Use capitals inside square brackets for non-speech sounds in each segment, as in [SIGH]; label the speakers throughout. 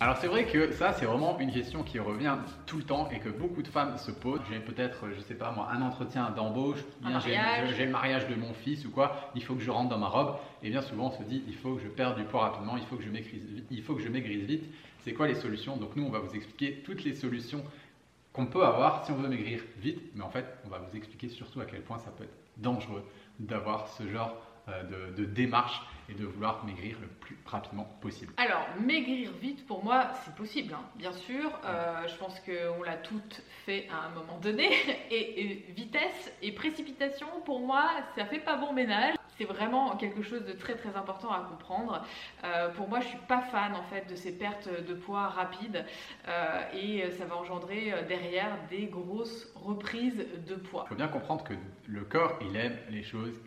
Speaker 1: Alors c'est vrai que ça c'est vraiment une question qui revient tout le temps et que beaucoup de femmes se posent. J'ai peut-être, je sais pas moi, un entretien d'embauche, bien, j'ai- le mariage de mon fils ou quoi, il faut que je rentre dans ma robe et bien souvent on se dit il faut que je perde du poids rapidement, il faut que je maigrisse vite, il faut que je maigrisse vite. C'est quoi les solutions? Donc nous on va vous expliquer toutes les solutions qu'on peut avoir si on veut maigrir vite, mais en fait on va vous expliquer surtout à quel point ça peut être dangereux d'avoir ce genre de, de démarche et de vouloir maigrir le plus rapidement possible.
Speaker 2: Alors, maigrir vite, pour moi, c'est possible, hein, bien sûr. Euh, je pense qu'on l'a toutes fait à un moment donné. [LAUGHS] Et, et vitesse et précipitation, pour moi, ça fait pas bon ménage. C'est vraiment quelque chose de très très important à comprendre. Euh, pour moi, je suis pas fan en fait de ces pertes de poids rapides euh, et ça va engendrer euh, derrière des grosses reprises de poids.
Speaker 1: Il faut bien comprendre que le corps, il aime les choses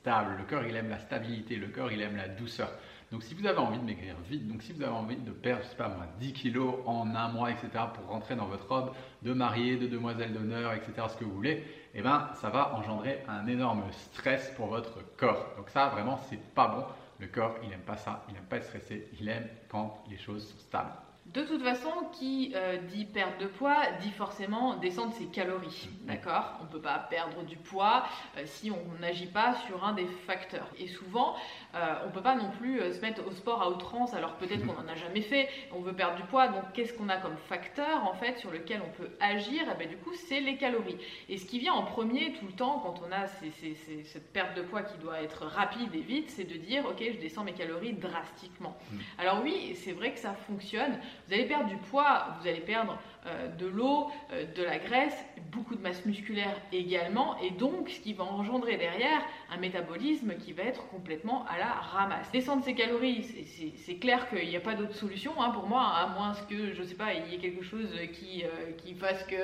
Speaker 1: stables. Le corps, il aime la stabilité. Le corps, il aime la douceur. Donc, si vous avez envie de maigrir vite, donc si vous avez envie de perdre, je sais pas moi, 10 kilos en un mois, etc., pour rentrer dans votre robe de mariée, de demoiselle d'honneur, etc., ce que vous voulez, eh ben, ça va engendrer un énorme stress pour votre corps. Donc, ça, vraiment, c'est pas bon. Le corps, il aime pas ça. Il aime pas être stressé. Il aime quand les choses sont stables.
Speaker 2: De toute façon, qui euh, dit perte de poids dit forcément descendre ses calories. D'accord? On ne peut pas perdre du poids euh, si on n'agit pas sur un des facteurs. Et souvent, euh, on ne peut pas non plus se mettre au sport à outrance alors peut-être qu'on n'en a jamais fait. On veut perdre du poids, donc qu'est-ce qu'on a comme facteur en fait sur lequel on peut agir? Et ben, Du coup, c'est les calories. Et ce qui vient en premier tout le temps quand on a ces- ces- ces- cette perte de poids qui doit être rapide et vite, c'est de dire ok, je descends mes calories drastiquement.
Speaker 1: Mm.
Speaker 2: Alors oui, c'est vrai que ça fonctionne. Vous allez perdre du poids, vous allez perdre euh, de l'eau, euh, de la graisse, beaucoup de masse musculaire également, et donc ce qui va engendrer derrière un métabolisme qui va être complètement à la ramasse. Descendre ses calories, c'est- clair qu'il n'y a pas d'autre solution hein, pour moi, à moins que, je sais pas, il y ait quelque chose qui, euh, qui fasse que...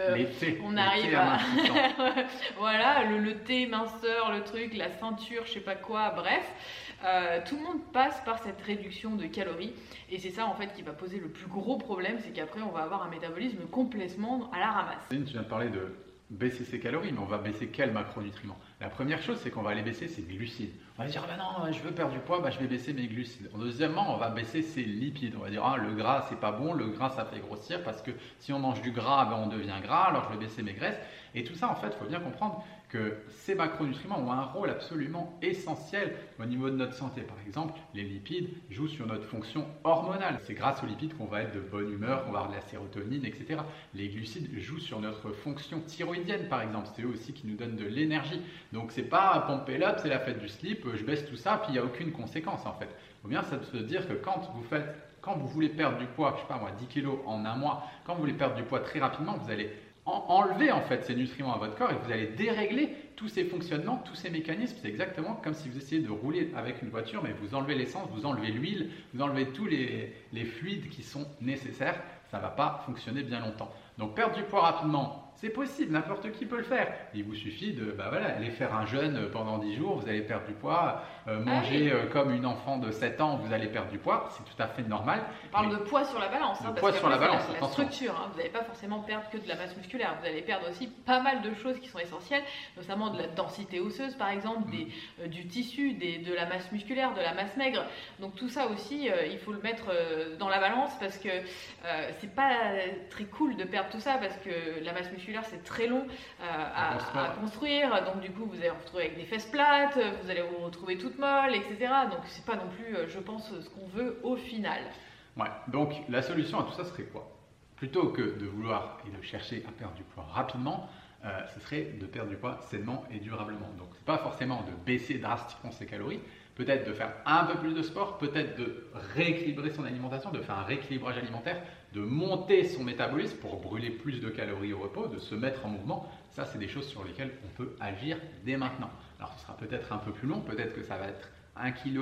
Speaker 2: on arrive à- [LAUGHS] voilà, le, le thé minceur, le truc, la ceinture, je sais pas quoi, bref. Euh, tout le monde passe par cette réduction de calories et c'est ça en fait qui va poser le plus gros problème, c'est qu'après on va avoir un métabolisme complètement à la ramasse.
Speaker 1: Tu viens de parler de baisser ses calories, mais on va baisser quels macronutriments? La première chose, c'est qu'on va aller baisser ses glucides. On va dire, ah ben non, je veux perdre du poids, bah, je vais baisser mes glucides. Deuxièmement, on va baisser ses lipides. On va dire, ah, le gras, c'est pas bon, le gras, ça fait grossir, parce que si on mange du gras, ben, on devient gras, alors je vais baisser mes graisses. Et tout ça, en fait, il faut bien comprendre que ces macronutriments ont un rôle absolument essentiel au niveau de notre santé. Par exemple, les lipides jouent sur notre fonction hormonale. C'est grâce aux lipides qu'on va être de bonne humeur, qu'on va avoir de la sérotonine, etc. Les glucides jouent sur notre fonction thyroïdienne, par exemple. C'est eux aussi qui nous donnent de l'énergie. Donc c'est pas pomper up, c'est la fête du slip, je baisse tout ça, puis il n'y a aucune conséquence en fait. Faut bien se dire que quand vous faites, quand vous voulez perdre du poids, je sais pas moi, 10 kilos en un mois, quand vous voulez perdre du poids très rapidement, vous allez en- enlever en fait ces nutriments à votre corps et vous allez dérégler tous ces fonctionnements, tous ces mécanismes. C'est exactement comme si vous essayez de rouler avec une voiture, mais vous enlevez l'essence, vous enlevez l'huile, vous enlevez tous les, les fluides qui sont nécessaires. Ça va pas fonctionner bien longtemps. Donc perdre du poids rapidement, c'est possible, n'importe qui peut le faire. Il vous suffit de bah voilà, aller faire un jeûne pendant 10 jours, vous allez perdre du poids, euh, manger euh, comme une enfant de 7 ans, vous allez perdre du poids, c'est tout à fait normal.
Speaker 2: On parle
Speaker 1: Mais-
Speaker 2: de poids sur la balance,
Speaker 1: De
Speaker 2: hein,
Speaker 1: poids sur la balance,
Speaker 2: la,
Speaker 1: attention.
Speaker 2: structure. hein. Vous n'allez pas forcément perdre que de la masse musculaire, vous allez perdre aussi pas mal de choses qui sont essentielles, notamment de la densité osseuse par exemple, des, euh, du tissu, des, de la masse musculaire, de la masse maigre. Donc tout ça aussi, il faut le mettre dans la balance parce que c'est pas très cool de perdre tout ça parce que la masse musculaire c'est très long euh, à,
Speaker 1: À construire.
Speaker 2: à construire. Donc du coup vous allez vous retrouver avec des fesses plates, vous allez vous retrouver toute molle, etc. Donc c'est pas non plus, euh, je pense, ce qu'on veut au final.
Speaker 1: Ouais. Donc la solution à tout ça serait quoi? Plutôt que de vouloir et de chercher à perdre du poids rapidement, euh, ce serait de perdre du poids sainement et durablement. Donc, pas forcément de baisser drastiquement ses calories, peut-être de faire un peu plus de sport, peut-être de rééquilibrer son alimentation, de faire un rééquilibrage alimentaire, de monter son métabolisme pour brûler plus de calories au repos, de se mettre en mouvement. Ça, c'est des choses sur lesquelles on peut agir dès maintenant. Alors, ce sera peut-être un peu plus long, peut-être que ça va être 1 kg,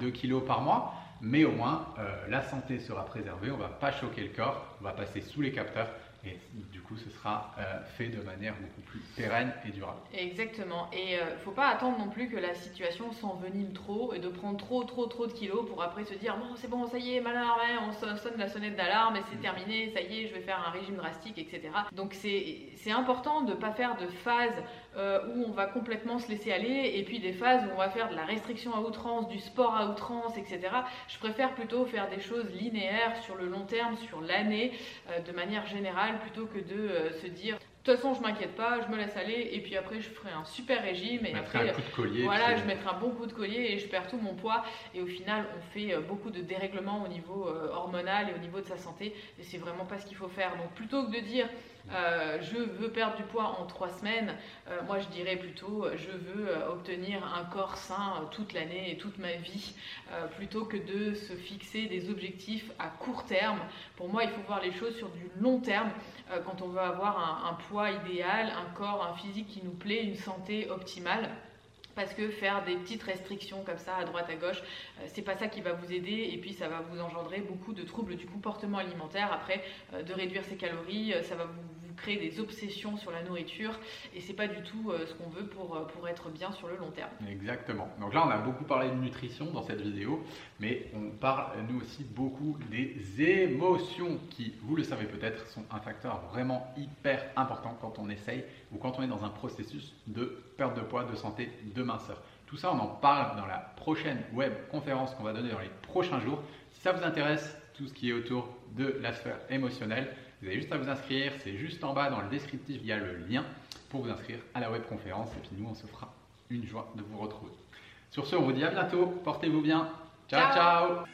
Speaker 1: 2 kg par mois, mais au moins euh, la santé sera préservée, on ne va pas choquer le corps, on va passer sous les capteurs et du coup, ce sera euh, fait de manière beaucoup plus pérenne et durable.
Speaker 2: Exactement. Et il euh, ne faut pas attendre non plus que la situation s'envenime trop et de prendre trop, trop, trop de kilos pour après se dire bon, c'est bon, ça y est, malin, on sonne la sonnette d'alarme et c'est mm. terminé, ça y est, je vais faire un régime drastique, etc. Donc c'est important de ne pas faire de phase euh, où on va complètement se laisser aller et puis des phases où on va faire de la restriction à outrance, du sport à outrance, etc. Je préfère plutôt faire des choses linéaires sur le long terme, sur l'année, de manière générale plutôt que de euh, se dire de toute façon, je m'inquiète pas, je me laisse aller et puis après je ferai un super régime et
Speaker 1: après, un coup de collier,
Speaker 2: voilà, je mettrai un bon coup de collier et je perds tout mon poids et au final on fait euh, beaucoup de dérèglements au niveau euh, hormonal et au niveau de sa santé et c'est vraiment pas ce qu'il faut faire. Donc plutôt que de dire euh, je veux perdre du poids en trois semaines, moi je dirais plutôt je veux obtenir un corps sain toute l'année et toute ma vie plutôt que de se fixer des objectifs à court terme. Pour moi il faut voir les choses sur du long terme quand on veut avoir un, poids idéal, un corps, un physique qui nous plaît, une santé optimale parce que faire des petites restrictions comme ça à droite à gauche, euh, c'est pas ça qui va vous aider et puis ça va vous engendrer beaucoup de troubles du comportement alimentaire. Après, euh, de réduire ses calories, euh, ça va vous créer des obsessions sur la nourriture et c'est pas du tout euh, ce qu'on veut pour, euh, pour être bien sur le long terme.
Speaker 1: Exactement. Donc là, on a beaucoup parlé de nutrition dans cette vidéo, mais on parle nous aussi beaucoup des émotions qui, vous le savez peut-être, sont un facteur vraiment hyper important quand on essaye ou quand on est dans un processus de perte de poids, de santé, de minceur. Tout ça, on en parle dans la prochaine web conférence qu'on va donner dans les prochains jours. Si ça vous intéresse, tout ce qui est autour de la sphère émotionnelle, vous avez juste à vous inscrire, c'est juste en bas dans le descriptif, il y a le lien pour vous inscrire à la webconférence et puis nous on se fera une joie de vous retrouver. Sur ce, on vous dit à bientôt, portez-vous bien. ciao. ciao.